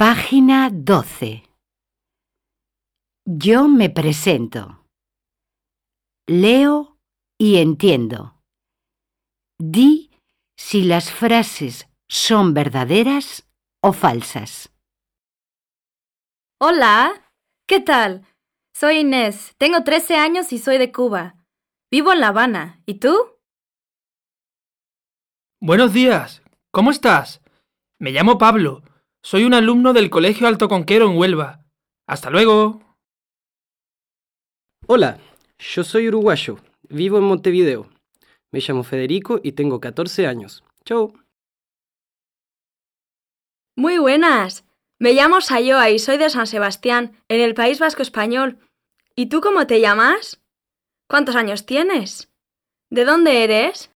Página 12. Yo me presento. Leo y entiendo. Di si las frases son verdaderas o falsas. Hola, ¿qué tal? Soy Inés, tengo 13 años y soy de Cuba. Vivo en La Habana. ¿Y tú? Buenos días. ¿Cómo estás? Me llamo Pablo. Soy un alumno del Colegio Alto Conquero en Huelva. Hasta luego. Hola, yo soy uruguayo. Vivo en Montevideo. Me llamo Federico y tengo 14 años. Chau. Muy buenas. Me llamo Sayoa y soy de San Sebastián, en el País Vasco Español. ¿Y tú cómo te llamas? ¿Cuántos años tienes? ¿De dónde eres?